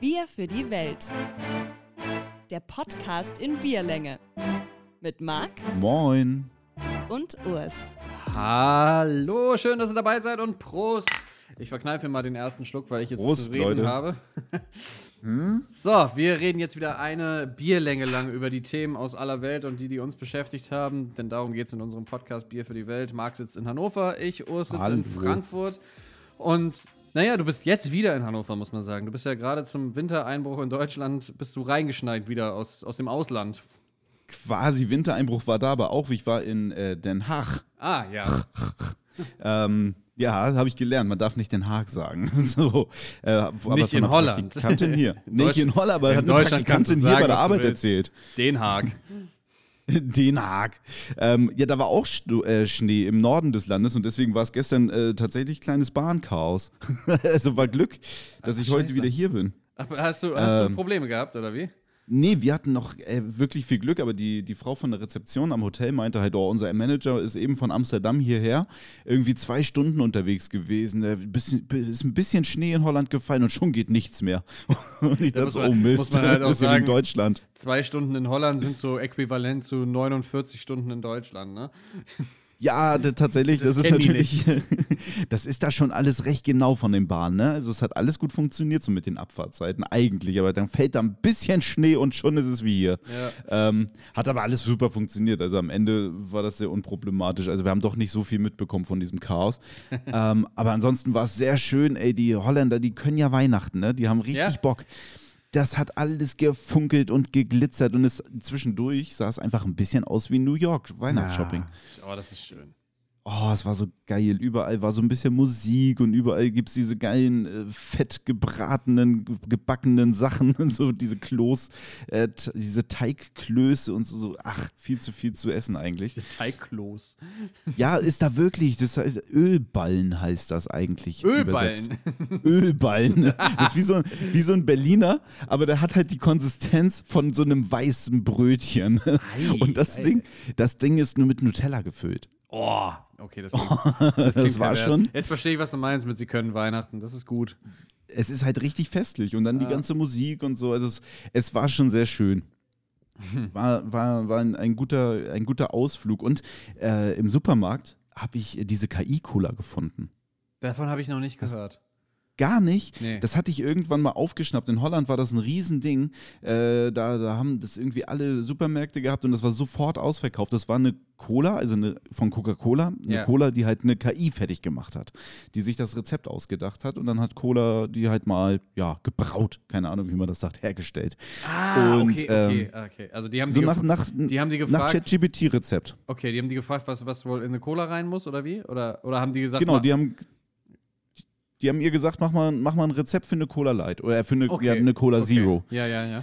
Bier für die Welt. Der Podcast in Bierlänge. Mit Marc Moin. und Urs. Hallo, schön, dass ihr dabei seid und Prost. Ich verkneife mal den ersten Schluck, weil ich jetzt Prost, zu reden Leute. habe. So, wir reden jetzt wieder eine Bierlänge lang über die Themen aus aller Welt und die, die uns beschäftigt haben. Denn darum geht es in unserem Podcast Bier für die Welt. Marc sitzt in Hannover, ich, Urs, sitze Hallo. in Frankfurt. Und naja, du bist jetzt wieder in Hannover, muss man sagen. Du bist ja gerade zum Wintereinbruch in Deutschland, bist du reingeschneit wieder aus, aus dem Ausland. Quasi Wintereinbruch war da, aber auch ich war in äh, Den Haag. Ah, ja. Ähm, ja, habe ich gelernt. Man darf nicht Den Haag sagen. so, äh, Nicht in Holland. Praktikantin hier. Nicht in Holland, aber in hat eine Praktikantin hier bei der Arbeit erzählt. Den Haag. Den Haag. Ähm, ja, da war auch Stu äh, Schnee im Norden des Landes und deswegen war es gestern äh, tatsächlich kleines Bahnchaos. also war Glück, dass Ach, ich heute wieder hier bin. Ach, hast du, hast du Ähm, Probleme gehabt, oder wie? Nee, wir hatten noch äh, wirklich viel Glück, aber die, die Frau von der Rezeption am Hotel meinte halt, oh, unser Manager ist eben von Amsterdam hierher irgendwie zwei Stunden unterwegs gewesen. Da bisschen, ist ein bisschen Schnee in Holland gefallen und schon geht nichts mehr. Und ich Da dachte, man- oh Mist, muss man halt auch wie in sagen- Deutschland. Zwei Stunden in Holland sind so äquivalent zu 49 Stunden in Deutschland, ne? Ja, da, tatsächlich, Das das, ist natürlich, das ist da schon alles recht genau von den Bahnen. Ne? Also es hat alles gut funktioniert so mit den Abfahrtzeiten eigentlich, aber dann fällt da ein bisschen Schnee und schon ist es wie hier. Ja. Ähm, hat aber alles super funktioniert. Also am Ende war das sehr unproblematisch. Also wir haben doch nicht so viel mitbekommen von diesem Chaos. ähm, aber ansonsten war es sehr schön. Ey, die Holländer, die können ja Weihnachten, ne? Die haben richtig Ja. Bock. Das hat alles gefunkelt und geglitzert und es zwischendurch sah es einfach ein bisschen aus wie New York Weihnachtsshopping. Oh, das ist schön. Oh, es war so geil. Überall war so ein bisschen Musik und überall gibt es diese geilen, äh, fett gebratenen, ge- gebackenen Sachen und so diese Klos, äh, diese Teigklöße und so, so. Ach, viel zu viel zu essen eigentlich. Teigklos. Ja, ist da wirklich. Das heißt, Ölballen heißt das eigentlich. übersetzt. Ölballen. Ölballen. Das ist wie so, ein, wie so ein Berliner, aber der hat halt die Konsistenz von so einem weißen Brötchen. Und das geil. Ding, das Ding ist nur mit Nutella gefüllt. Oh, okay, das klingt, das, klingt Das war schon- Jetzt verstehe ich, was du meinst mit Sie können Weihnachten. Das ist gut. es ist halt richtig festlich und dann die Ja. ganze Musik und so. Also es, es war schon sehr schön. War, war, war ein, ein, guter, ein guter Ausflug. Und äh, im Supermarkt habe ich diese KI-Cola gefunden. Davon habe ich noch nicht gehört. Gar nicht. Nee. Das hatte ich irgendwann mal aufgeschnappt. In Holland war das ein Riesending. Äh, da, da haben das irgendwie alle Supermärkte gehabt und das war sofort ausverkauft. Das war eine Cola, also eine, von Coca-Cola, eine Ja. Cola, die halt eine KI fertig gemacht hat, die sich das Rezept ausgedacht hat und dann hat Cola die halt mal, ja, gebraut, keine Ahnung, wie man das sagt, hergestellt. Ah, Und, okay, okay, okay. Also die haben So die, nach, nach, die haben die nach gefragt. ChatGPT-Rezept. okay, die haben die gefragt, was, was wohl in eine Cola rein muss oder wie? Oder, oder haben die gesagt, Genau, die haben, die haben ihr gesagt, mach mal, mach mal ein Rezept für eine Cola Light oder für eine, okay, ja, eine Cola okay. Zero. Ja, ja, ja.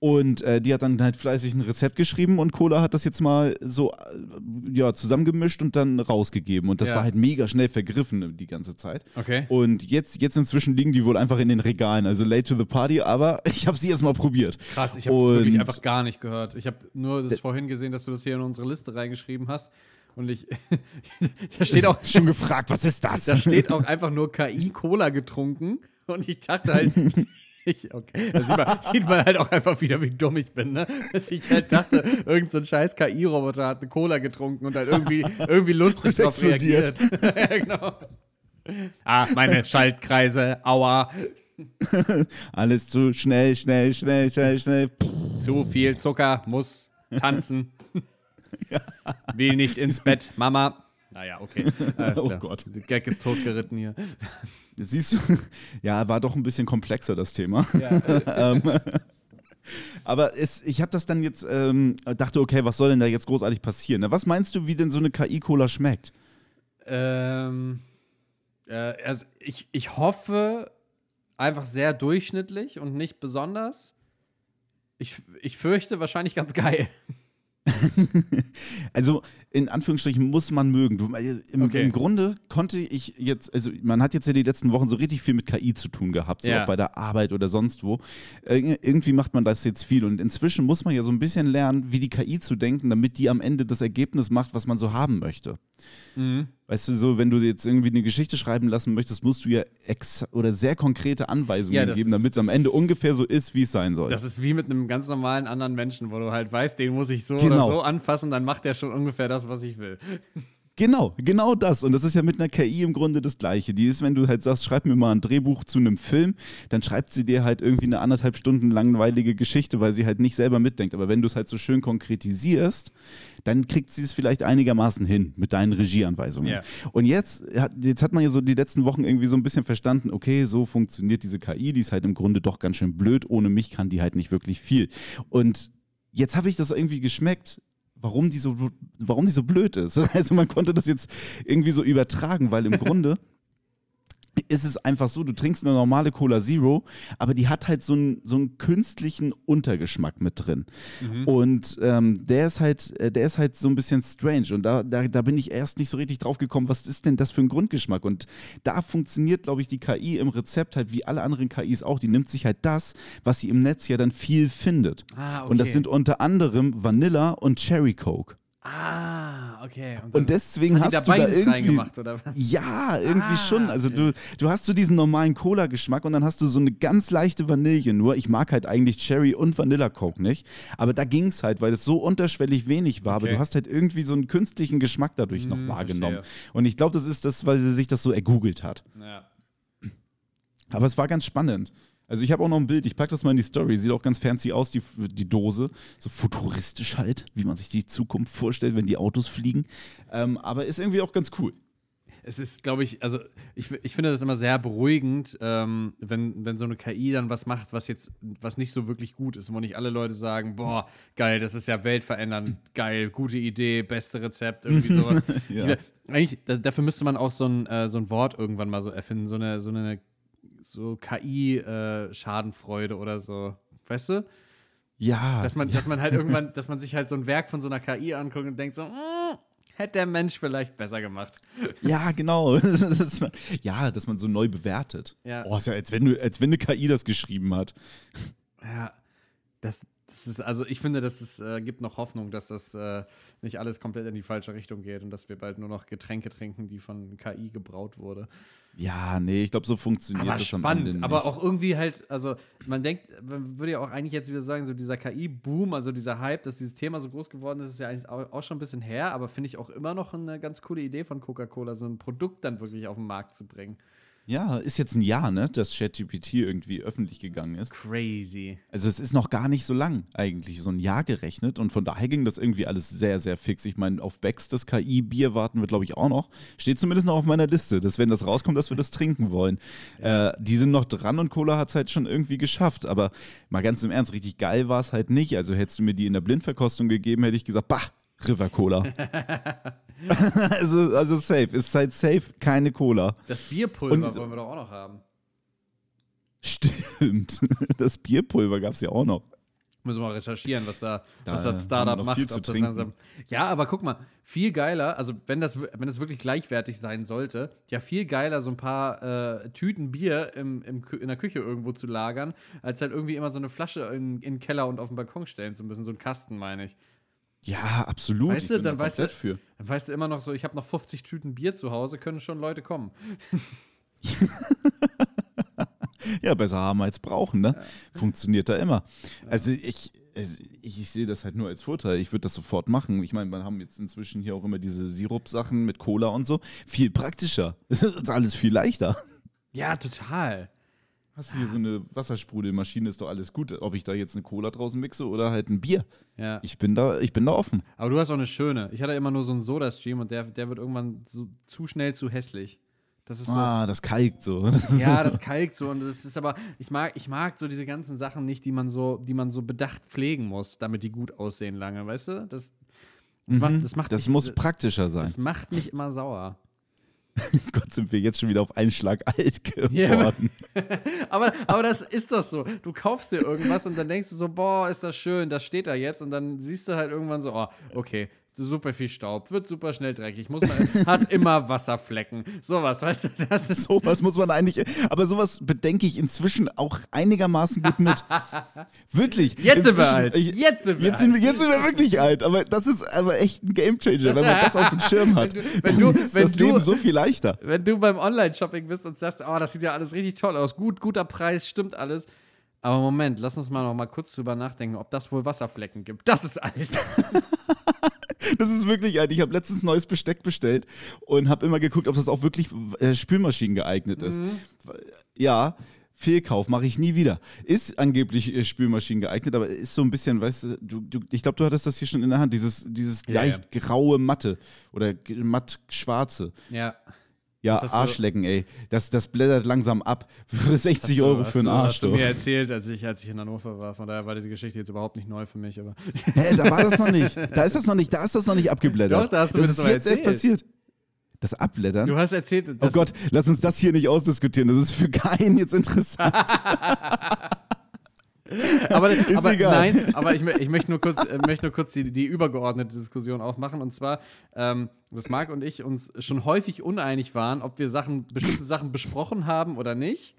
Und äh, die hat dann halt fleißig ein Rezept geschrieben und Cola hat das jetzt mal so äh, ja, zusammengemischt und dann rausgegeben. Und das Ja. war halt mega schnell vergriffen die ganze Zeit. Okay. Und jetzt, jetzt inzwischen liegen die wohl einfach in den Regalen, also late to the party, aber ich habe sie jetzt mal probiert. Krass, ich habe wirklich einfach gar nicht gehört. Ich habe nur das vorhin gesehen, dass du das hier in unsere Liste reingeschrieben hast. Und ich, da steht auch, Schon gefragt, was ist das? da steht auch einfach nur KI Cola getrunken. Und ich dachte halt, ich, okay, da sieht man, sieht man halt auch einfach wieder, wie dumm ich bin, ne? Dass ich halt dachte, irgendein so scheiß KI-Roboter hat eine Cola getrunken und halt irgendwie, irgendwie lustig drauf reagiert. ja, genau. Ah, meine Schaltkreise, aua, Alles zu schnell, schnell, schnell, schnell, schnell. zu viel Zucker, muss tanzen. Will nicht ins Bett, Mama. Naja, okay. Alles Oh klar. Gott. Der Gag ist totgeritten hier. Siehst du, ja, war doch ein bisschen komplexer, das Thema. ähm, aber es, ich habe das dann jetzt, ähm, dachte, okay, was soll denn da jetzt großartig passieren? Na, was meinst du, wie denn so eine KI-Cola schmeckt? Ähm, äh, also ich, ich hoffe einfach sehr durchschnittlich und nicht besonders. Ich, ich fürchte wahrscheinlich ganz geil. Also in Anführungsstrichen muss man mögen. Du, äh, im, Okay. Im Grunde konnte ich jetzt, also man hat jetzt ja die letzten Wochen so richtig viel mit KI zu tun gehabt, so Ja. auch bei der Arbeit oder sonst wo. Äh, irgendwie macht man das jetzt viel und inzwischen muss man ja so ein bisschen lernen, wie die KI zu denken, damit die am Ende das Ergebnis macht, was man so haben möchte. Mhm. Weißt du, so, wenn du jetzt irgendwie eine Geschichte schreiben lassen möchtest, musst du ja ex oder sehr konkrete Anweisungen Ja, geben, damit es am Ende ungefähr so ist, wie es sein soll. Das ist wie mit einem ganz normalen anderen Menschen, wo du halt weißt, den muss ich so oder Genau. so anfassen, dann macht der schon ungefähr das, was ich will. Genau, genau das. Und das ist ja mit einer KI im Grunde das Gleiche. Die ist, wenn du halt sagst, schreib mir mal ein Drehbuch zu einem Film, dann schreibt sie dir halt irgendwie eine anderthalb Stunden langweilige Geschichte, weil sie halt nicht selber mitdenkt. Aber wenn du es halt so schön konkretisierst, dann kriegt sie es vielleicht einigermaßen hin mit deinen Regieanweisungen. Ja. Und jetzt jetzt hat man ja so die letzten Wochen irgendwie so ein bisschen verstanden, okay, so funktioniert diese KI, die ist halt im Grunde doch ganz schön blöd. Ohne mich kann die halt nicht wirklich viel. Und jetzt habe ich das irgendwie geschmeckt, warum die, so, warum die so blöd ist. Also man konnte das jetzt irgendwie so übertragen, weil im Grunde ist es einfach so, du trinkst eine normale Cola Zero, aber die hat halt so einen, so einen künstlichen Untergeschmack mit drin. Und ähm, der ist halt, äh, der ist halt so ein bisschen strange. Und da, da, da bin ich erst nicht so richtig drauf gekommen, was ist denn das für ein Grundgeschmack? Und da funktioniert, glaube ich, die KI im Rezept halt wie alle anderen KIs auch. Die nimmt sich halt das, was sie im Netz ja dann viel findet. Ah, Und das sind unter anderem Vanilla und Cherry Coke. Ah, okay. dann Und deswegen hast du da irgendwie oder was? ja, irgendwie Ah, schon. Also okay. du, du hast so diesen normalen Cola-Geschmack und dann hast du so eine ganz leichte Vanille. Nur ich mag halt eigentlich Cherry und Vanilla Coke nicht. Aber da ging es halt, weil es so unterschwellig wenig war. Aber Okay. du hast halt irgendwie so einen künstlichen Geschmack dadurch noch Hm, wahrgenommen. verstehe. Und ich glaube, das ist das, weil sie sich das so ergoogelt hat. Ja. Aber es war ganz spannend. Also ich habe auch noch ein Bild, ich packe das mal in die Story. Sieht auch ganz fancy aus, die, die Dose. So futuristisch halt, wie man sich die Zukunft vorstellt, wenn die Autos fliegen. Ähm, aber ist irgendwie auch ganz cool. Es ist, glaube ich, also ich, ich finde das immer sehr beruhigend, ähm, wenn, wenn so eine KI dann was macht, was jetzt, was nicht so wirklich gut ist, wo nicht alle Leute sagen, boah, geil, das ist ja weltverändernd, geil, gute Idee, beste Rezept, irgendwie sowas. Ja. ich, eigentlich, da, dafür müsste man auch so ein, äh, so ein Wort irgendwann mal so erfinden, so eine, so eine so KI-Schadenfreude oder so. Weißt du? Ja. Dass man, dass man halt irgendwann, dass man sich halt so ein Werk von so einer KI anguckt und denkt so, mm, hätte der Mensch vielleicht besser gemacht. Ja, genau. dass man, ja, dass man so neu bewertet. Ja. Oh, ist ja, als wenn, du, als wenn eine KI das geschrieben hat. Ja, das, das ist, also ich finde, dass es äh, gibt noch Hoffnung, dass das äh, nicht alles komplett in die falsche Richtung geht und dass wir bald nur noch Getränke trinken, die von KI gebraut wurde. Ja, nee, ich glaube, so funktioniert Aber das am Ende spannend, aber auch irgendwie halt, also man denkt, man würde ja auch eigentlich jetzt wieder sagen, so dieser KI-Boom, also dieser Hype, dass dieses Thema so groß geworden ist, ist ja eigentlich auch, auch schon ein bisschen her, aber finde ich auch immer noch eine ganz coole Idee von Coca-Cola, so ein Produkt dann wirklich auf den Markt zu bringen. Ja, ist jetzt ein Jahr, ne, dass ChatGPT irgendwie öffentlich gegangen ist. Crazy. Also es ist noch gar nicht so lang eigentlich, so ein Jahr gerechnet und von daher ging das irgendwie alles sehr, sehr fix. Ich meine, auf Becks das KI-Bier warten wir, glaube ich, auch noch. Steht zumindest noch auf meiner Liste, dass wenn das rauskommt, dass wir das trinken wollen. Äh, die sind noch dran und Cola hat es halt schon irgendwie geschafft. Aber mal ganz im Ernst, richtig geil war es halt nicht. Also hättest du mir die in der Blindverkostung gegeben, hätte ich gesagt, bah, River Cola. also, also safe, ist halt safe keine Cola. Das Bierpulver Und- wollen wir doch auch noch haben. Stimmt, das Bierpulver gab es ja auch noch. Müssen wir mal recherchieren, was da, Da was das Startup macht. viel zu ob das ja, aber guck mal, viel geiler, also wenn das, wenn das wirklich gleichwertig sein sollte, ja, viel geiler, so ein paar äh, Tüten Bier im, im, in der Küche irgendwo zu lagern, als halt irgendwie immer so eine Flasche in, in den Keller und auf den Balkon stellen zu müssen. So einen Kasten, meine ich. Ja, absolut. Weißt du, dann da weißt du- für. Dann weißt du immer noch so, ich habe noch 50 Tüten Bier zu Hause, können schon Leute kommen. Ja, besser haben als brauchen, ne? Funktioniert da immer. Also ich, also ich, ich sehe das halt nur als Vorteil. Ich würde das sofort machen. Ich meine, wir haben jetzt inzwischen hier auch immer diese Sirup-Sachen mit Cola und so. Viel praktischer. Das ist alles viel leichter. Ja, total. Hast du hier so eine Wassersprudelmaschine, ist doch alles gut. Ob ich da jetzt eine Cola draußen mixe oder halt ein Bier. Ja. Ich bin da, ich bin da offen. Aber du hast auch eine schöne. Ich hatte immer nur so einen Soda-Stream und der, der wird irgendwann so zu schnell zu hässlich. Das ist so. Ah, das kalkt so. Das Ja, das kalkt so und das ist aber, ich mag, ich mag so diese ganzen Sachen nicht, die man so, die man so bedacht pflegen muss, damit die gut aussehen lange, weißt du? Das, das macht, das macht Mhm. das mich, muss praktischer sein. das macht mich immer sauer. Gott, sind wir jetzt schon wieder auf einen Schlag alt geworden. Aber, aber das ist doch so. Du kaufst dir irgendwas und dann denkst du so, boah, ist das schön, das steht da jetzt und dann siehst du halt irgendwann so, oh, okay, super viel Staub, wird super schnell dreckig, muss man, hat immer Wasserflecken. Sowas, weißt du, das ist. Sowas muss man eigentlich, aber sowas bedenke ich inzwischen auch einigermaßen gut mit. Wirklich. Jetzt sind wir alt. Ich, Jetzt sind wir jetzt, sind wir, jetzt sind wir wirklich alt, aber das ist aber echt ein Gamechanger, wenn man das auf dem Schirm hat. Wenn du- wenn du- ist wenn das du- Leben so viel leichter. Wenn du beim Online-Shopping bist und sagst, oh, das sieht ja alles richtig toll aus, gut, guter Preis, stimmt alles. Aber Moment, lass uns mal noch mal kurz drüber nachdenken, ob das wohl Wasserflecken gibt. Das ist alt. Das ist wirklich alt. Ich habe letztens neues Besteck bestellt und habe immer geguckt, ob das auch wirklich äh, Spülmaschinen geeignet ist. Mhm. Ja, Fehlkauf mache ich nie wieder. Ist angeblich äh, Spülmaschinen geeignet, aber ist so ein bisschen, weißt du, du, ich glaube, du hattest das hier schon in der Hand, dieses, dieses Ja, leicht graue Matte oder matt schwarze. Ja. Ja, Das Arschlecken, ey. Das, das blättert langsam ab. Für 60 Euro für einen Arsch. Hast du mir erzählt, als ich, als ich in Hannover war. Von daher war diese Geschichte jetzt überhaupt nicht neu für mich. Aber Hä, da war das noch nicht. Da ist das noch nicht, da ist das noch nicht abgeblättert. Doch, da hast du mir das das ist jetzt erst erzählt. passiert. Das Abblättern? du hast erzählt, Oh dass Gott, lass uns das hier nicht ausdiskutieren. Das ist für keinen jetzt interessant. aber, aber nein, aber ich, ich möchte nur kurz, äh, möchte nur kurz die, die übergeordnete Diskussion aufmachen. Und zwar, ähm, dass Marc und ich uns schon häufig uneinig waren, ob wir Sachen, bestimmte Sachen besprochen haben oder nicht.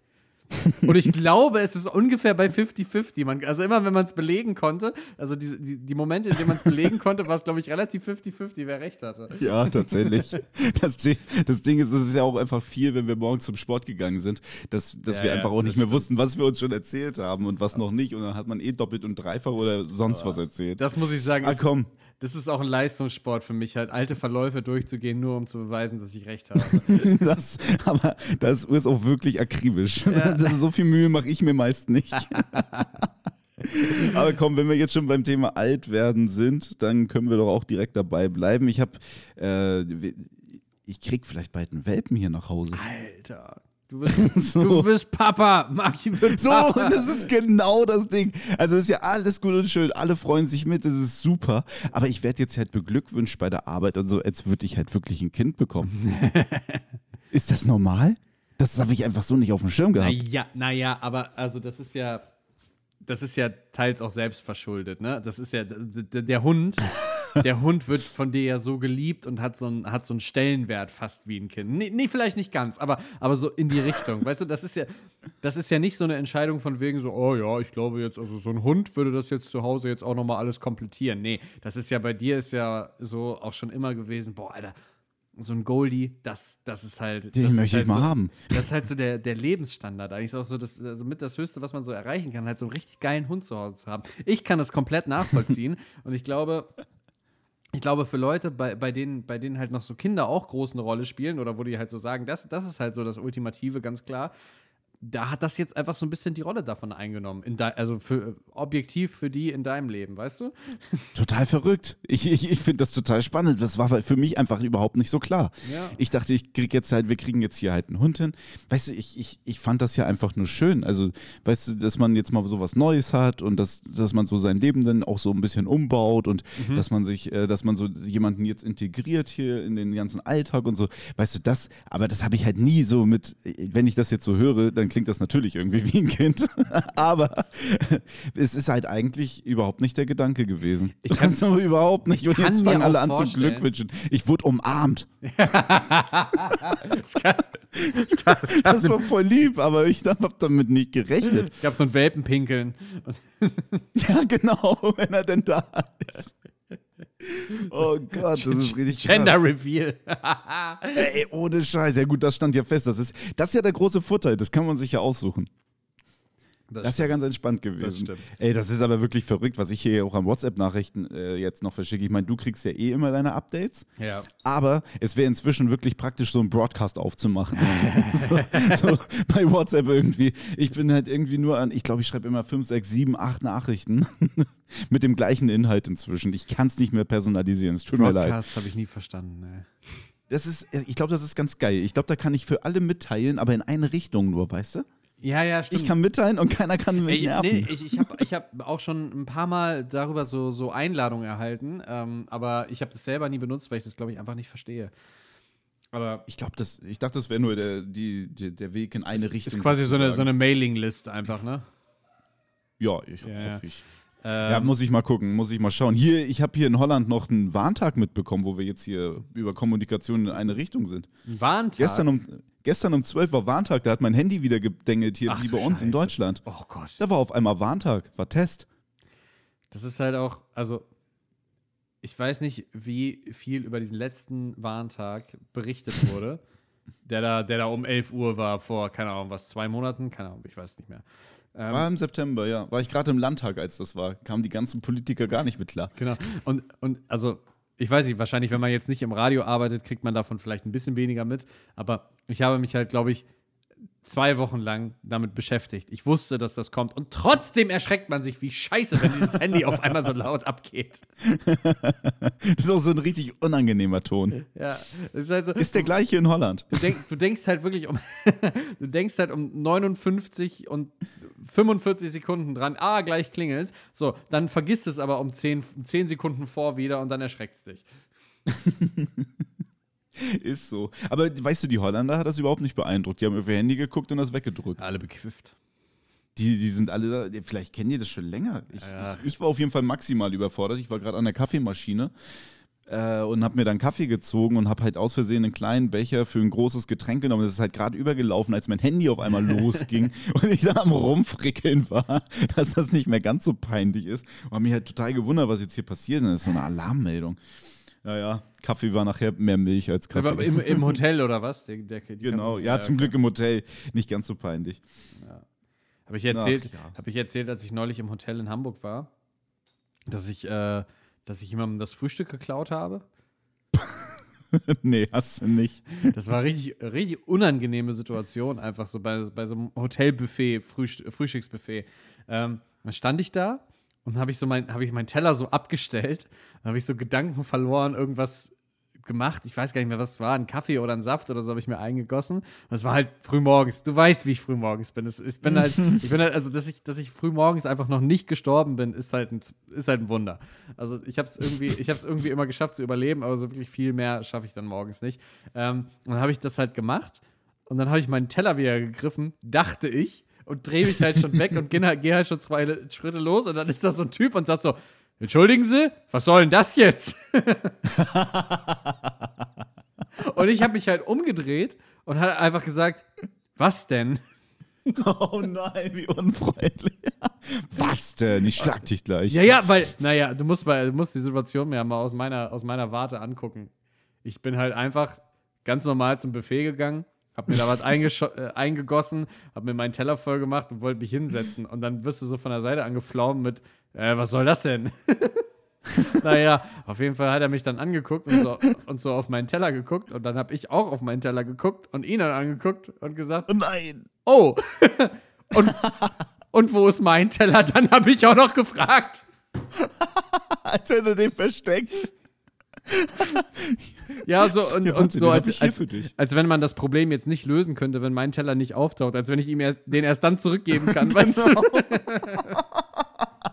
Und ich glaube, es ist ungefähr bei 50-50. Man- Also immer, wenn man es belegen konnte, also die, die, die Momente, in denen man es belegen konnte, war es, glaube ich, relativ 50-50, wer recht hatte. ja, tatsächlich. Das, Ding- das Ding ist, es ist ja auch einfach viel, wenn wir morgens zum Sport gegangen sind, dass, dass Ja, wir ja, einfach auch nicht mehr stimmt. wussten, was wir uns schon erzählt haben und was noch nicht. Und dann hat man eh doppelt und dreifach oder sonst was erzählt. Das muss ich sagen, Ah, ist, komm. das ist auch ein Leistungssport für mich, halt alte Verläufe durchzugehen, nur um zu beweisen, dass ich recht habe. Das, aber das ist auch wirklich akribisch. Das ist so viel Mühe mache ich mir meist nicht. aber komm, wenn wir jetzt schon beim Thema alt werden sind, dann können wir doch auch direkt dabei bleiben. Ich habe, äh, ich krieg vielleicht bald einen Welpen hier nach Hause. Alter. Du bist, So. du bist Papa. Marki wird So, Papa. das ist genau das Ding. Also ist ja alles gut und schön, alle freuen sich mit, das ist super. Aber ich werde jetzt halt beglückwünscht bei der Arbeit und so, als würde ich halt wirklich ein Kind bekommen. ist das normal? Das habe ich einfach so nicht auf dem Schirm gehabt. Naja, naja, aber also das ist ja, das ist ja teils auch selbst verschuldet, ne? Das ist ja, der Hund, der Hund wird von dir ja so geliebt und hat so einen, hat so einen Stellenwert fast wie ein Kind. Nee, nee, vielleicht nicht ganz, aber, aber so in die Richtung. Weißt du, das ist ja, das ist ja nicht so eine Entscheidung von wegen so, oh ja, ich glaube jetzt, also so ein Hund würde das jetzt zu Hause jetzt auch nochmal alles komplettieren. Nee, das ist ja bei dir ist ja so auch schon immer gewesen, boah, Alter, so ein Goldie, das, das ist halt. Den möchte halt ich mal so, haben. Das ist halt so der, der Lebensstandard. Eigentlich ist auch so das, also mit das Höchste, was man so erreichen kann, halt so einen richtig geilen Hund zu Hause zu haben. Ich kann das komplett nachvollziehen und ich glaube, ich glaube, für Leute, bei, bei, denen, bei denen halt noch so Kinder auch groß eine Rolle spielen oder wo die halt so sagen, das, das ist halt so das Ultimative, ganz klar. Da hat das jetzt einfach so ein bisschen die Rolle davon eingenommen. Also für, objektiv für die in deinem Leben, weißt du? Total verrückt. Ich, ich, ich finde das total spannend. Das war für mich einfach überhaupt nicht so klar. Ja. Ich dachte, ich krieg jetzt halt, wir kriegen jetzt hier halt einen Hund hin. Weißt du, ich, ich, ich fand das ja einfach nur schön. Also, weißt du, dass man jetzt mal so was Neues hat und dass, dass man so sein Leben dann auch so ein bisschen umbaut und Mhm. dass man sich, äh, dass man so jemanden jetzt integriert hier in den ganzen Alltag und so. Weißt du, das, aber das habe ich halt nie so mit, wenn ich das jetzt so höre, dann klingt das natürlich irgendwie wie ein Kind. aber es ist halt eigentlich überhaupt nicht der Gedanke gewesen. Ich kann- das ist überhaupt nicht. Und kann jetzt fangen alle an zu glückwünschen. Ich wurde umarmt. Es gab, es gab, es gab, Das war voll lieb, aber ich habe damit nicht gerechnet. es gab so ein Welpenpinkeln. Ja, genau, wenn er denn da ist. Oh Gott, das ist richtig krass. Gender Reveal. Ey, ohne Scheiß. Ja gut, das stand ja fest. Das ist, das ist ja der große Vorteil. Das kann man sich ja aussuchen. Das ist ja ganz entspannt gewesen. stimmt. Ey, das ist aber wirklich verrückt, was ich hier auch an WhatsApp-Nachrichten äh, jetzt noch verschicke. Ich meine, du kriegst ja eh immer deine Updates. ja. Aber es wäre inzwischen wirklich praktisch, so einen Broadcast aufzumachen. so, so bei WhatsApp irgendwie. Ich bin halt irgendwie nur an, ich glaube, ich schreibe immer 5, 6, 7, 8 Nachrichten mit dem gleichen Inhalt inzwischen. Ich kann es nicht mehr personalisieren. Es tut mir leid. Broadcast habe ich nie verstanden. Ne. Das ist, ich glaube, das ist ganz geil. Ich glaube, da kann ich für alle mitteilen, aber in eine Richtung nur, weißt du? Ja, ja, stimmt. Ich kann mitteilen und keiner kann mich Ey, nerven. nee, ich, ich habe ich hab auch schon ein paar Mal darüber so, so Einladungen erhalten, ähm, aber ich habe das selber nie benutzt, weil ich das, glaube ich, einfach nicht verstehe. Aber Ich glaube, das, ich dachte, das wäre nur der, die, die, der Weg in eine Richtung. ist quasi so eine, so eine Mailing-List einfach, ne? Ja, ich Ja, ja. hoffe ich. Ähm, Ja, muss ich mal gucken, muss ich mal schauen. Hier, ich habe hier in Holland noch einen Warntag mitbekommen, wo wir jetzt hier über Kommunikation in eine Richtung sind. ein Warntag. Gestern um, gestern um 12 war Warntag, da hat mein Handy wieder gedengelt hier, Ach wie bei uns in Scheiße. Deutschland. oh Gott. Da war auf einmal Warntag, war Test. Das ist halt auch, also ich weiß nicht, wie viel über diesen letzten Warntag berichtet wurde, der da, der da um 11 Uhr war vor, keine Ahnung, was, zwei Monaten? Keine Ahnung, ich weiß nicht mehr. Ähm, War im September, ja. War ich gerade im Landtag, als das war. Kamen die ganzen Politiker gar nicht mit klar. Genau. Und, und also, ich weiß nicht, wahrscheinlich, wenn man jetzt nicht im Radio arbeitet, kriegt man davon vielleicht ein bisschen weniger mit. Aber ich habe mich halt, glaube ich, zwei Wochen lang damit beschäftigt. Ich wusste, dass das kommt. Und trotzdem erschreckt man sich wie scheiße, wenn dieses Handy auf einmal so laut abgeht. Das ist auch so ein richtig unangenehmer Ton. Ja, ist halt so. Ist der gleiche in Holland. Du, denk, du denkst halt wirklich um. du denkst halt um 59 und 45 Sekunden dran. Ah, gleich klingelt's. So, dann vergisst es aber um 10, 10 Sekunden vor wieder und dann erschreckt es dich. Ist so. Aber weißt du, die Holländer hat das überhaupt nicht beeindruckt. Die haben auf ihr Handy geguckt und das weggedrückt. Alle bekifft. Die, die sind alle, da- vielleicht kennen die das schon länger. Ich, Ja. ich, ich war auf jeden Fall maximal überfordert. Ich war gerade an der Kaffeemaschine äh, und habe mir dann Kaffee gezogen und habe halt aus Versehen einen kleinen Becher für ein großes Getränk genommen. Das ist halt gerade übergelaufen, als mein Handy auf einmal losging und ich da am Rumfrickeln war, dass das nicht mehr ganz so peinlich ist. Und habe mich halt total gewundert, was jetzt hier passiert. Das ist so eine Alarmmeldung. Ja, ja, Kaffee war nachher mehr Milch als Kaffee. Aber im, Im Hotel oder was? Der, der, genau, ja, zum. Glück im Hotel. Nicht ganz so peinlich. Habe ich erzählt, Ach, ja. habe ich erzählt, als ich neulich im Hotel in Hamburg war, dass ich, äh, dass ich jemandem das Frühstück geklaut habe. nee, hast du nicht. Das war richtig, richtig unangenehme Situation, einfach so bei, bei so einem Hotelbuffet, Frühst Frühstücksbuffet. Ähm, dann stand ich da und habe ich so mein, habe ich meinen Teller so abgestellt, dann habe ich so Gedanken verloren, irgendwas gemacht. Ich weiß gar nicht mehr, was es war, ein Kaffee oder ein Saft oder so habe ich mir eingegossen. Und es war halt frühmorgens. Du weißt, wie ich frühmorgens bin. Es, ich bin halt, ich bin halt, also dass ich, dass ich frühmorgens einfach noch nicht gestorben bin, ist halt ein, ist halt ein Wunder. Also ich habe es irgendwie, ich habe es irgendwie immer geschafft zu überleben, aber so wirklich viel mehr schaffe ich dann morgens nicht. Ähm, und dann habe ich das halt gemacht und dann habe ich meinen Teller wieder gegriffen, dachte ich, und drehe mich halt schon weg und gehe halt, geh halt schon zwei Schritte los und dann ist da so ein Typ und sagt so, entschuldigen Sie, was soll denn das jetzt? und ich habe mich halt umgedreht und hat einfach gesagt, was denn? Oh nein, wie unfreundlich. Was denn? Ich schlag dich gleich. Ja, ja, weil, naja, du musst, mal, du musst die Situation mir mal aus meiner, aus meiner Warte angucken. Ich bin halt einfach ganz normal zum Buffet gegangen, hab mir da was äh, eingegossen, hab mir meinen Teller voll gemacht und wollte mich hinsetzen. Und dann wirst du so von der Seite angeflaumt mit, äh, was soll das denn? naja, auf jeden Fall hat er mich dann angeguckt und so, und so auf meinen Teller geguckt. Und dann habe ich auch auf meinen Teller geguckt und ihn dann angeguckt und gesagt, Oh nein. oh, und, und wo ist mein Teller? Dann habe ich auch noch gefragt. Als hätte er den versteckt. Ja, so und, Ja, und so als, als, als wenn man das Problem jetzt nicht lösen könnte, wenn mein Teller nicht auftaucht, als wenn ich ihm erst, den erst dann zurückgeben kann, weißt du?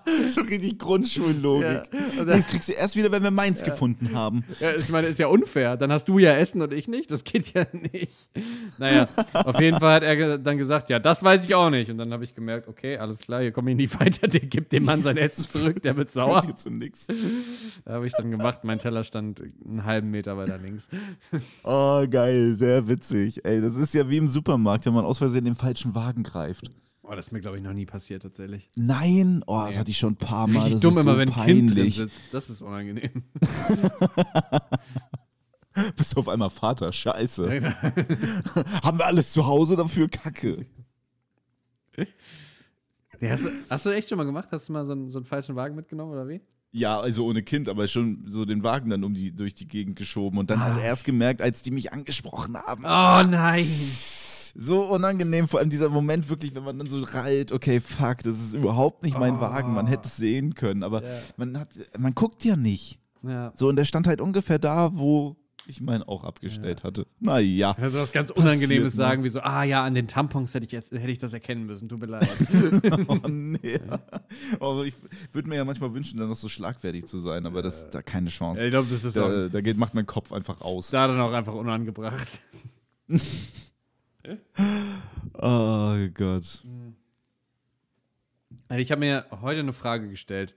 so richtig Grundschullogik. Ja. Das kriegst du erst wieder, wenn wir meins gefunden haben. Ja, ich meine, ist ja unfair. Dann hast du ja Essen und ich nicht. Das geht ja nicht. Naja, auf jeden Fall hat er dann gesagt, ja, das weiß ich auch nicht. Und dann habe ich gemerkt, okay, alles klar, hier komme ich nicht weiter. Der gibt dem Mann sein Essen zurück, der wird sauer. Führt hier zu nix. Da habe ich dann gemacht, mein Teller stand einen halben Meter weiter links. Oh, geil, sehr witzig. Ey, das ist ja wie im Supermarkt, wenn man aus Versehen den falschen Wagen greift. Oh, das ist mir, glaube ich, noch nie passiert tatsächlich. Nein, oh, das Nee. hatte ich schon ein paar Mal. Richtig das dumm ist immer, so wenn ein Kind drin peinlich. sitzt. Das ist unangenehm. Bist auf einmal Vater, scheiße. Haben wir alles zu Hause dafür? Kacke. Nee, hast, du, hast du echt schon mal gemacht? Hast du mal so einen, so einen falschen Wagen mitgenommen oder wie? Ja, also ohne Kind, aber schon so den Wagen dann um die, durch die Gegend geschoben und dann Ah. erst gemerkt, als die mich angesprochen haben. Oh nein. So unangenehm, vor allem dieser Moment wirklich, wenn man dann so rallt, okay, fuck, das ist überhaupt nicht mein Oh. Wagen, man hätte es sehen können, aber Ja. man hat, man guckt ja nicht. Ja. So, und der stand halt ungefähr da, wo ich meinen auch abgestellt hatte. Naja. Ich würde was ganz Unangenehmes ne? sagen, wie so, ah ja, an den Tampons hätte ich, jetzt, hätte ich das erkennen müssen, tut mir leid. Oh, nee. Oh, ich würde mir ja manchmal wünschen, dann noch so schlagfertig zu sein, aber das da keine Chance. ich glaube, das ist auch, Da, da geht, macht mein Kopf einfach aus. da dann auch einfach unangebracht. Oh Gott. Also ich habe mir heute eine Frage gestellt.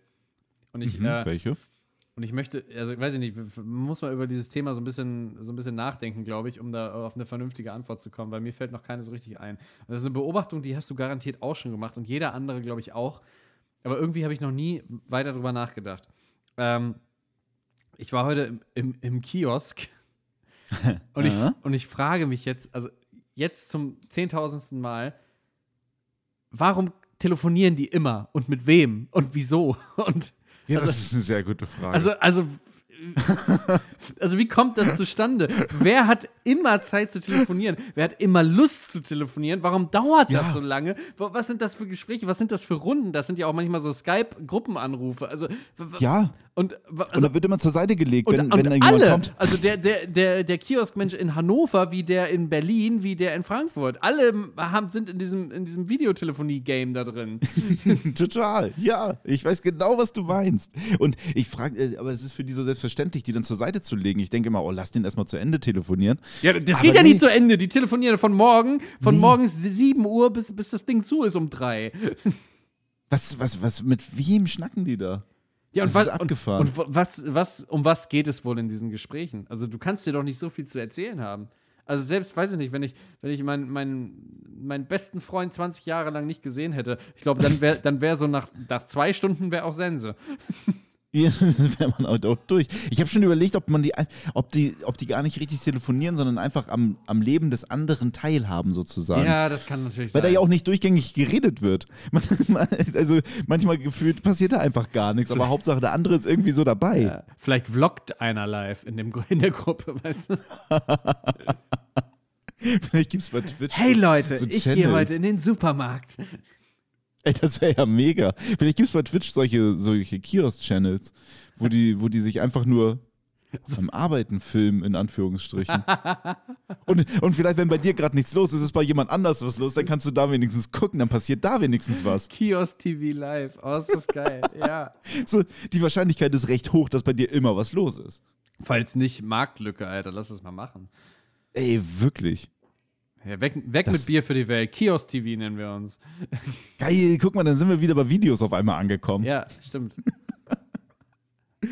Und ich, Mhm, äh, welche? und ich möchte, also weiß ich nicht, man muss mal über dieses Thema so ein bisschen, so ein bisschen nachdenken, glaube ich, um da auf eine vernünftige Antwort zu kommen, weil mir fällt noch keine so richtig ein. Und das ist eine Beobachtung, die hast du garantiert auch schon gemacht und jeder andere, glaube ich, auch. Aber irgendwie habe ich noch nie weiter drüber nachgedacht. Ähm, ich war heute im, im, im Kiosk und, ich, und ich frage mich jetzt, also jetzt zum zehntausendsten Mal, warum telefonieren die immer und mit wem und wieso? Und Ja, das ist eine sehr gute Frage. also, also, also wie kommt das zustande? Wer hat immer Zeit zu telefonieren? Wer hat immer Lust zu telefonieren? Warum dauert das Ja. so lange? Wa- Was sind das für Gespräche? Was sind das für Runden? Das sind ja auch manchmal so Skype-Gruppenanrufe. Also, ja, und, wa- und also, da wird immer zur Seite gelegt, und, wenn, und wenn jemand alle, kommt. also der, der, der, der Kioskmensch in Hannover, wie der in Berlin, wie der in Frankfurt, alle haben, sind in diesem, in diesem Videotelefonie-Game da drin. Total, ja. Ich weiß genau, was du meinst. Und ich frage, äh, aber es ist für die so selbstverständlich, die dann zur Seite zu legen. Ich denke immer, oh, lass den erstmal zu Ende telefonieren. Ja, das Aber geht ja nee. nicht zu Ende. Die telefonieren von morgen, von Nee. morgens 7 Uhr bis, bis das Ding zu ist um 3. Was, was, was, mit wem schnacken die da? Ja, und Das was, und, abgefahren. und was, was, um was geht es wohl in diesen Gesprächen? Also, du kannst dir doch nicht so viel zu erzählen haben. Also, selbst, weiß ich nicht, wenn ich, wenn ich meinen, meinen, meinen besten Freund 20 Jahre lang nicht gesehen hätte, ich glaube, dann wäre dann wär so nach, nach zwei Stunden wäre auch Sense. Ja, das wäre man auch, auch durch. Ich habe schon überlegt, ob man die, ob die, ob die gar nicht richtig telefonieren, sondern einfach am, am Leben des anderen teilhaben, sozusagen. Ja, das kann natürlich Weil sein. da ja auch nicht durchgängig geredet wird. Man- Also manchmal gefühlt passiert da einfach gar nichts, aber Hauptsache der andere ist irgendwie so dabei. ja, vielleicht vloggt einer live in, dem, in der Gruppe, weißt du? Vielleicht gibt es bei Twitch. Hey Leute, so ich gehe heute in den Supermarkt. Ey, das wäre ja mega. Vielleicht gibt es bei Twitch solche, solche Kiosk-Channels, wo die, wo die sich einfach nur zum Arbeiten filmen, in Anführungsstrichen. und, und vielleicht, wenn bei dir gerade nichts los ist, ist bei jemand anders was los, dann kannst du da wenigstens gucken, dann passiert da wenigstens was. Kiosk TV live. Oh, ist das geil. ja. So, die Wahrscheinlichkeit ist recht hoch, dass bei dir immer was los ist. Falls nicht, Marktlücke, Alter, lass es mal machen. Ey, wirklich. Ja, weg weg Das- mit Bier für die Welt. Kiosk TV nennen wir uns. Geil, guck mal, dann sind wir wieder bei Videos auf einmal angekommen. Ja,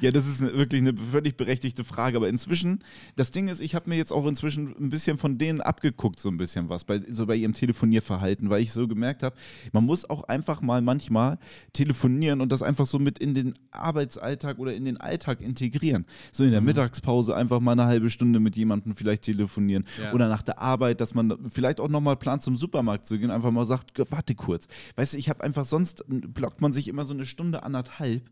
Ja, das ist wirklich eine völlig berechtigte Frage. Aber inzwischen, das Ding ist, ich habe mir jetzt auch inzwischen ein bisschen von denen abgeguckt, so ein bisschen was, bei, so bei ihrem Telefonierverhalten, weil ich so gemerkt habe, man muss auch einfach mal manchmal telefonieren und das einfach so mit in den Arbeitsalltag oder in den Alltag integrieren. So in der Mittagspause einfach mal eine halbe Stunde mit jemandem vielleicht telefonieren Ja. oder nach der Arbeit, dass man vielleicht auch nochmal plant, zum Supermarkt zu gehen, einfach mal sagt, warte kurz. Weißt du, ich habe einfach sonst, blockt man sich immer so eine Stunde, anderthalb.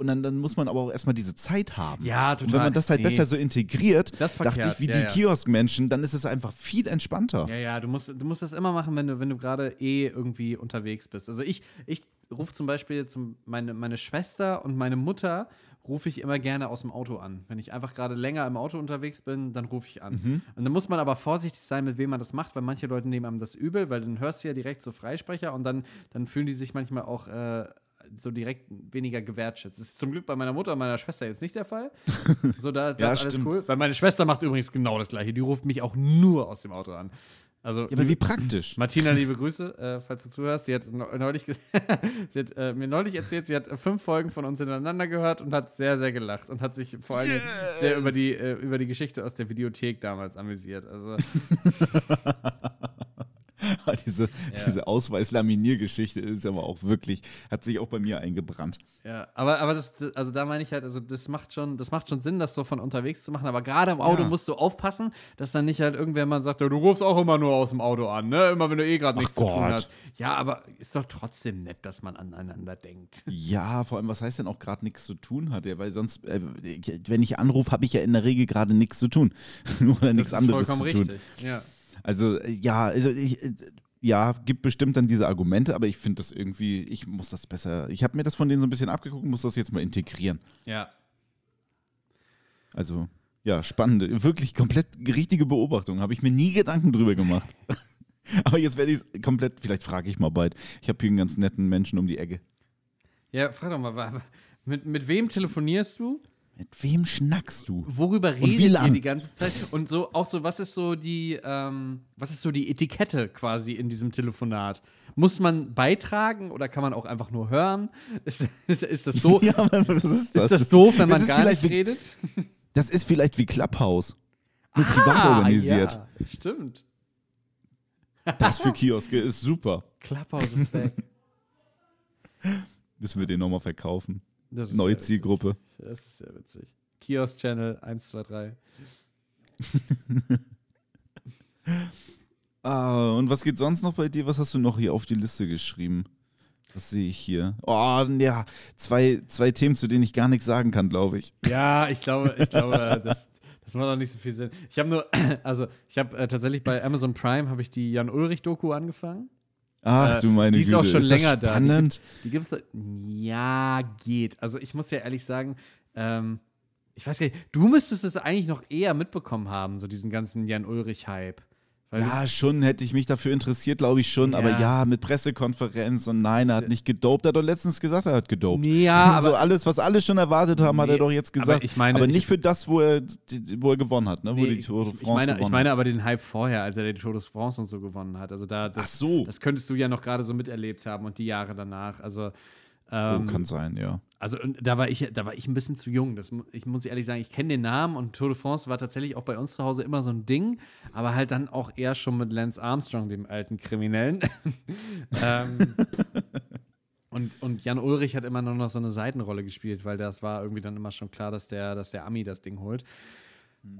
Und dann, dann muss man aber auch erstmal diese Zeit haben. Ja, Und wenn total. man das halt Nee. besser so integriert, dachte ich, wie Ja, die ja. Kioskmenschen, dann ist es einfach viel entspannter. Ja, ja, du musst, du musst das immer machen, wenn du, wenn du gerade eh irgendwie unterwegs bist. Also ich, ich rufe zum Beispiel zum, meine, meine Schwester und meine Mutter rufe ich immer gerne aus dem Auto an. Wenn ich einfach gerade länger im Auto unterwegs bin, dann rufe ich an. Mhm. Und dann muss man aber vorsichtig sein, mit wem man das macht, weil manche Leute nehmen einem das übel, weil dann hörst du ja direkt so Freisprecher und dann, dann fühlen die sich manchmal auch äh, so direkt weniger gewertschätzt. Das ist zum Glück bei meiner Mutter und meiner Schwester jetzt nicht der Fall. So, da, das Ja, ist alles stimmt. cool. Weil meine Schwester macht übrigens genau das Gleiche. Die ruft mich auch nur aus dem Auto an. Also, Ja, aber wie praktisch. Martina, liebe Grüße, äh, falls du zuhörst. Sie hat neu- neulich, sie hat, äh, mir neulich erzählt, sie hat äh, fünf Folgen von uns hintereinander gehört und hat sehr, sehr gelacht und hat sich vor allem sehr über die, äh, über die Geschichte aus der Videothek damals amüsiert. Also, diese, diese Ausweis-Laminiergeschichte ist aber auch wirklich, hat sich auch bei mir eingebrannt. ja, aber, aber das, also da meine ich halt, also das macht schon, das macht schon Sinn, das so von unterwegs zu machen, aber gerade im Auto Ja. musst du aufpassen, dass dann nicht halt irgendwer mal sagt, ja, du rufst auch immer nur aus dem Auto an, ne? Immer wenn du eh gerade nichts zu tun Gott. hast. Ja, aber ist doch trotzdem nett, dass man aneinander denkt. Ja, vor allem, was heißt denn auch gerade nichts zu tun hat? Ja, weil sonst, äh, wenn ich anrufe, habe ich ja in der Regel gerade nichts zu tun. Oder nichts das ist anderes vollkommen zu tun. richtig. Ja. Also, äh, ja, also ich. äh, Ja, gibt bestimmt dann diese Argumente, aber ich finde das irgendwie, ich muss das besser, ich habe mir das von denen so ein bisschen abgeguckt, muss das jetzt mal integrieren. Ja. Also, ja, spannende, wirklich komplett richtige Beobachtung. Habe ich mir nie Gedanken drüber gemacht. Aber jetzt werde ich es komplett, vielleicht frage ich mal bald. Ich habe hier einen ganz netten Menschen um die Ecke. Ja, frag doch mal, mit, mit wem telefonierst du? Mit wem schnackst du? Worüber redet ihr die ganze Zeit? Und so auch so, was ist so die, ähm, was ist so die Etikette quasi in diesem Telefonat? Muss man beitragen oder kann man auch einfach nur hören? Ist, ist, ist das doof? Ja, was ist das? Ist das doof, wenn man ist gar nicht wie- redet? Das ist vielleicht wie Clubhouse. Nur privat Ah, organisiert. Ja, stimmt. Das für Kioske ist super. Clubhouse ist weg. Müssen wir den nochmal verkaufen. Das Neue sehr witzig. Zielgruppe. Das ist sehr witzig. Kiosk Channel 1, 2, 3. Ah, und was geht sonst noch bei dir? Was hast du noch hier auf die Liste geschrieben? Was sehe ich hier? Oh, ja, zwei, zwei Themen, zu denen ich gar nichts sagen kann, glaube ich. Ja, ich glaube, ich glaube, das, das macht auch nicht so viel Sinn. Ich habe nur, also ich habe äh, tatsächlich bei Amazon Prime habe ich die Jan Ulrich Doku angefangen. Ach Äh, du meine die ist Güte. auch schon das länger da. Die spannend? Die gibt's da, ja geht. Also ich muss ja ehrlich sagen, ähm, ich weiß gar nicht, du müsstest es eigentlich noch eher mitbekommen haben, so diesen ganzen Jan Ulrich Hype. Weil Ja, schon hätte ich mich dafür interessiert, glaube ich schon. Aber Ja. ja, mit Pressekonferenz und nein, er hat nicht gedopt. Er hat doch letztens gesagt, er hat gedopt. Ja, so aber alles, was alle schon erwartet haben, hat Nee, er doch jetzt aber gesagt. ich meine, aber ich- nicht für das, wo er, wo er gewonnen hat, ne? wo Nee, die Tour de ich, France ich, meine, ich gewonnen meine hat. aber den Hype vorher, als er den Tour de France und so gewonnen hat. Also da, Ach das, so. das könntest du ja noch gerade so miterlebt haben und die Jahre danach. Also, oh, ähm, kann sein, ja. also da war ich, da war ich ein bisschen zu jung. Das, ich muss ehrlich sagen, ich kenne den Namen und Tour de France war tatsächlich auch bei uns zu Hause immer so ein Ding, aber halt dann auch eher schon mit Lance Armstrong, dem alten Kriminellen. ähm, und, und Jan Ulrich hat immer nur noch so eine Seitenrolle gespielt, weil das war irgendwie dann immer schon klar, dass der, dass der Ami das Ding holt.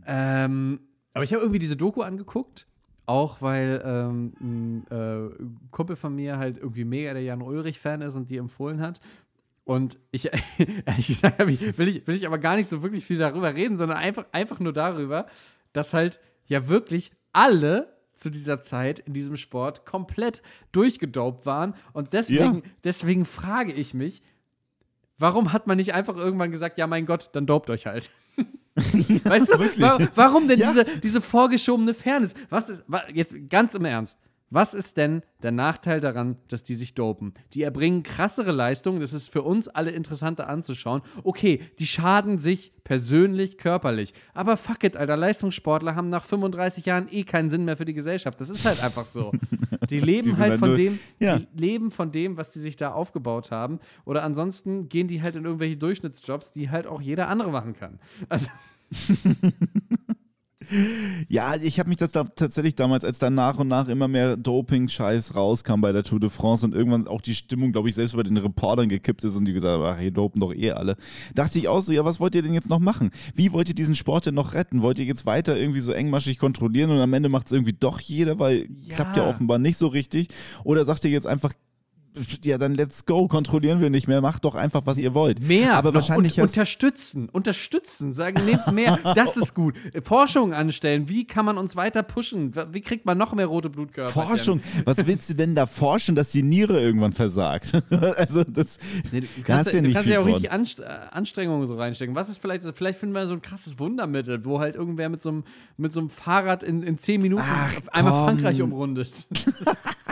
Ähm, aber ich habe irgendwie diese Doku angeguckt, auch weil ähm, ein äh, Kumpel von mir halt irgendwie mega der Jan Ulrich-Fan ist und die empfohlen hat. Und ich, ehrlich gesagt, will, ich, will ich aber gar nicht so wirklich viel darüber reden, sondern einfach, einfach nur darüber, dass halt ja wirklich alle zu dieser Zeit in diesem Sport komplett durchgedopt waren. Und deswegen, Ja. deswegen frage ich mich, warum hat man nicht einfach irgendwann gesagt, ja, mein Gott, dann dopt euch halt? Weißt du, Wirklich? wa warum denn Ja. diese, diese vorgeschobene Fairness? Was ist, wa jetzt ganz im Ernst, was ist denn der Nachteil daran, dass die sich dopen? Die erbringen krassere Leistungen, das ist für uns alle interessanter anzuschauen. Okay, die schaden sich persönlich, körperlich. Aber fuck it, Alter, Leistungssportler haben nach 35 Jahren eh keinen Sinn mehr für die Gesellschaft. Das ist halt einfach so. Die leben Die halt halt von nur- dem, ja. die leben von dem, was die sich da aufgebaut haben. Oder ansonsten gehen die halt in irgendwelche Durchschnittsjobs, die halt auch jeder andere machen kann. Also, Ja, ich habe mich das da tatsächlich damals, als da nach und nach immer mehr Doping-Scheiß rauskam bei der Tour de France und irgendwann auch die Stimmung, glaube ich, selbst bei den Reportern gekippt ist und die gesagt haben, ach, hier dopen doch eh alle. Dachte ich auch so, ja, was wollt ihr denn jetzt noch machen? Wie wollt ihr diesen Sport denn noch retten? Wollt ihr jetzt weiter irgendwie so engmaschig kontrollieren und am Ende macht es irgendwie doch jeder, weil Ja. klappt ja offenbar nicht so richtig? Oder sagt ihr jetzt einfach, ja, dann let's go, kontrollieren wir nicht mehr, macht doch einfach, was ihr wollt. Mehr, aber wahrscheinlich un hast- unterstützen, unterstützen, sagen, nehmt mehr, das ist gut. Forschung anstellen, wie kann man uns weiter pushen? Wie kriegt man noch mehr rote Blutkörper? Forschung. Was willst du denn da forschen, dass die Niere irgendwann versagt? also das, Nee, du kannst, ja du nicht kannst viel ja auch von. richtig Anst äh, Anstrengungen so reinstecken. Was ist vielleicht, vielleicht finden wir so ein krasses Wundermittel, wo halt irgendwer mit so einem, mit so einem Fahrrad in, in zehn Minuten Ach, einmal komm. Frankreich umrundet.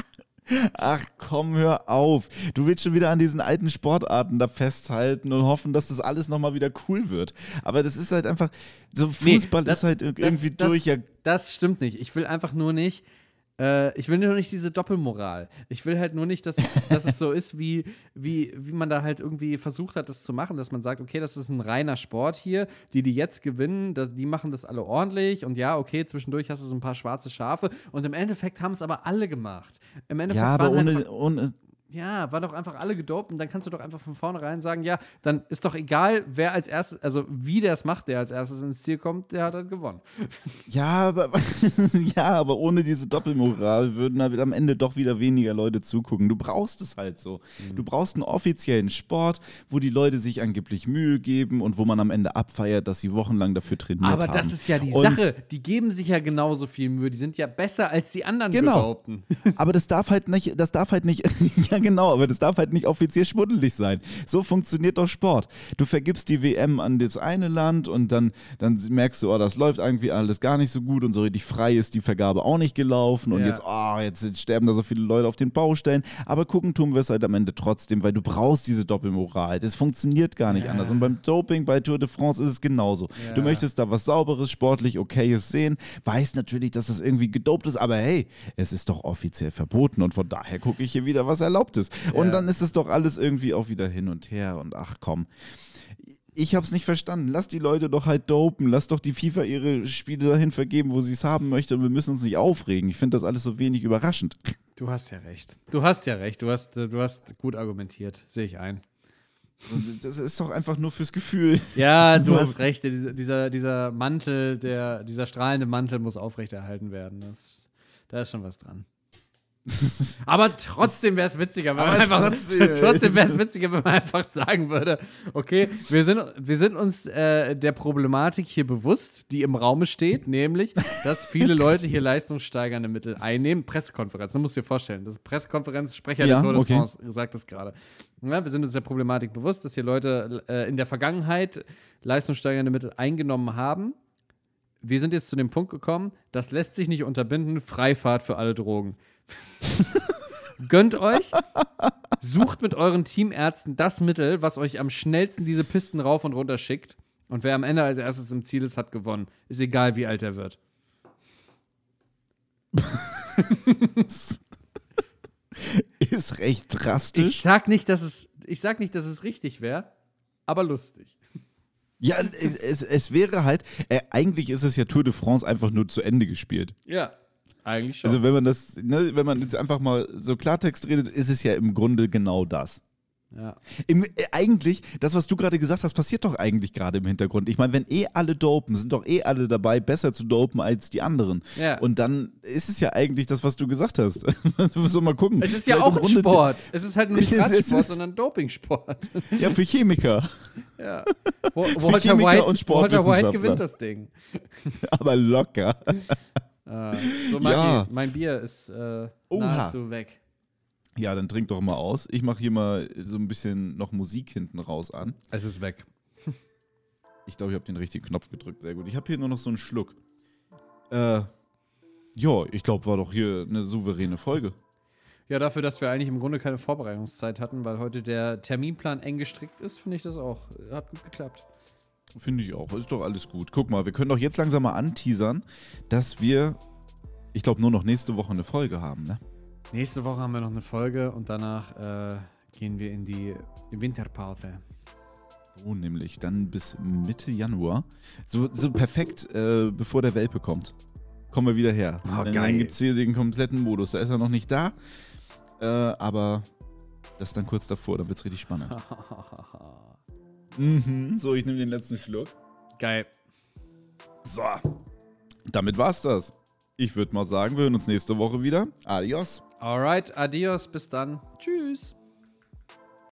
Ach komm, hör auf. Du willst schon wieder an diesen alten Sportarten da festhalten und hoffen, dass das alles nochmal wieder cool wird. Aber das ist halt einfach, so Nee, Fußball das- ist halt ir- irgendwie das, durch. Ja, Das stimmt nicht. Ich will einfach nur nicht, äh, ich will nur nicht diese Doppelmoral. Ich will halt nur nicht, dass, es- dass es so ist, wie, wie, wie man da halt irgendwie versucht hat, das zu machen, dass man sagt, okay, das ist ein reiner Sport hier, die, die jetzt gewinnen, das, die machen das alle ordentlich und ja, okay, zwischendurch hast du so ein paar schwarze Schafe und im Endeffekt haben es aber alle gemacht. Im Endeffekt ja aber ohne, einfach, ohne. Ja, waren doch einfach alle gedopt und dann kannst du doch einfach von vornherein sagen, ja, dann ist doch egal, wer als erstes, also wie der es macht, der als erstes ins Ziel kommt, der hat halt gewonnen. Ja, aber, ja, aber ohne diese Doppelmoral würden halt am Ende doch wieder weniger Leute zugucken. Du brauchst es halt so. Mhm. Du brauchst einen offiziellen Sport, wo die Leute sich angeblich Mühe geben und wo man am Ende abfeiert, dass sie wochenlang dafür trainiert Aber haben. das ist ja die Und- Sache. Die geben sich ja genauso viel Mühe. Die sind ja besser als die anderen Genau. behaupten. Aber das darf halt nicht, das darf halt nicht, ja Ja, genau, aber das darf halt nicht offiziell schmuddelig sein. So funktioniert doch Sport. Du vergibst die WM an das eine Land und dann, dann merkst du, oh, das läuft irgendwie alles gar nicht so gut und so richtig frei ist die Vergabe auch nicht gelaufen und Ja. jetzt, oh, jetzt sterben da so viele Leute auf den Baustellen. Aber gucken tun wir es halt am Ende trotzdem, weil du brauchst diese Doppelmoral. Das funktioniert gar nicht Ja. anders. Und beim Doping bei Tour de France ist es genauso. Ja. Du möchtest da was Sauberes, sportlich Okayes sehen, weißt natürlich, dass das irgendwie gedopt ist, aber hey, es ist doch offiziell verboten und von daher gucke ich hier wieder, was erlaubt ist. Und Ja. dann ist es doch alles irgendwie auch wieder hin und her und ach komm. Ich hab's nicht verstanden. Lass die Leute doch halt dopen. Lass doch die FIFA ihre Spiele dahin vergeben, wo sie es haben möchte und wir müssen uns nicht aufregen. Ich finde das alles so wenig überraschend. Du hast ja recht. Du hast ja recht. Du hast, äh, du hast gut argumentiert. Sehe ich ein. Das ist doch einfach nur fürs Gefühl. Ja, du So. hast recht. Dieser, dieser, dieser Mantel, der, dieser strahlende Mantel muss aufrechterhalten werden. Das, da ist schon was dran. Aber trotzdem wäre es witziger, wenn man einfach, trotzdem. trotzdem wäre es witziger, wenn man einfach sagen würde, okay, wir sind, wir sind uns äh, der Problematik hier bewusst, die im Raume steht, nämlich, dass viele Leute hier leistungssteigernde Mittel einnehmen. Pressekonferenz, das musst du dir vorstellen. Das ist Pressekonferenz, Sprecher Ja, der Tour okay. France sagt das gerade. Ja, wir sind uns der Problematik bewusst, dass hier Leute äh, in der Vergangenheit leistungssteigernde Mittel eingenommen haben. Wir sind jetzt zu dem Punkt gekommen, das lässt sich nicht unterbinden, Freifahrt für alle Drogen. Gönnt euch, sucht mit euren Teamärzten das Mittel, was euch am schnellsten diese Pisten rauf und runter schickt. Und wer am Ende als erstes im Ziel ist, hat gewonnen. Ist egal, wie alt er wird. Ist recht Ich drastisch. sag nicht, dass es, ich sag nicht, dass es richtig wäre, aber lustig. Ja, es, es wäre halt, äh, eigentlich ist es ja Tour de France einfach nur zu Ende gespielt. Ja, eigentlich schon. Also wenn man das, ne, wenn man jetzt einfach mal so Klartext redet, ist es ja im Grunde genau das. ja. Im, äh, eigentlich, das, was du gerade gesagt hast, passiert doch eigentlich gerade im Hintergrund. Ich meine, wenn eh alle dopen, sind doch eh alle dabei, besser zu dopen als die anderen. Ja. Und dann ist es ja eigentlich das, was du gesagt hast. du musst doch mal gucken. Es ist ja Weil auch ein Sport. Es ist halt nur nicht Radsport, sondern Dopingsport. Ja, für Chemiker. Ja. Wa- Walter Chemiker White, und Walter White gewinnt das Ding. Aber locker. Ah, so, Maki, Ja. mein Bier ist äh, nahezu weg. Ja, dann trink doch mal aus. Ich mache hier mal so ein bisschen noch Musik hinten raus an. Es ist weg. Ich glaube, ich habe den richtigen Knopf gedrückt. Sehr gut. Ich habe hier nur noch so einen Schluck. Äh, ja, ich glaube, war doch hier eine souveräne Folge. Ja, dafür, dass wir eigentlich im Grunde keine Vorbereitungszeit hatten, weil heute der Terminplan eng gestrickt ist, finde ich das auch. Hat gut geklappt. Finde ich auch. Ist doch alles gut. Guck mal, wir können doch jetzt langsam mal anteasern, dass wir, ich glaube, nur noch nächste Woche eine Folge haben, ne? Nächste Woche haben wir noch eine Folge und danach äh, gehen wir in die Winterpause. So nämlich. Dann bis Mitte Januar. So, so perfekt, äh, bevor der Welpe kommt. Kommen wir wieder her. Oh, dann dann gibt es hier den kompletten Modus. Da ist er noch nicht da. Äh, aber das dann kurz davor. Da wird es richtig spannend. mhm. So, ich nehme den letzten Schluck. Geil. So. Damit war's das. Ich würde mal sagen, wir hören uns nächste Woche wieder. Adios. Alright, adios, bis dann. Tschüss.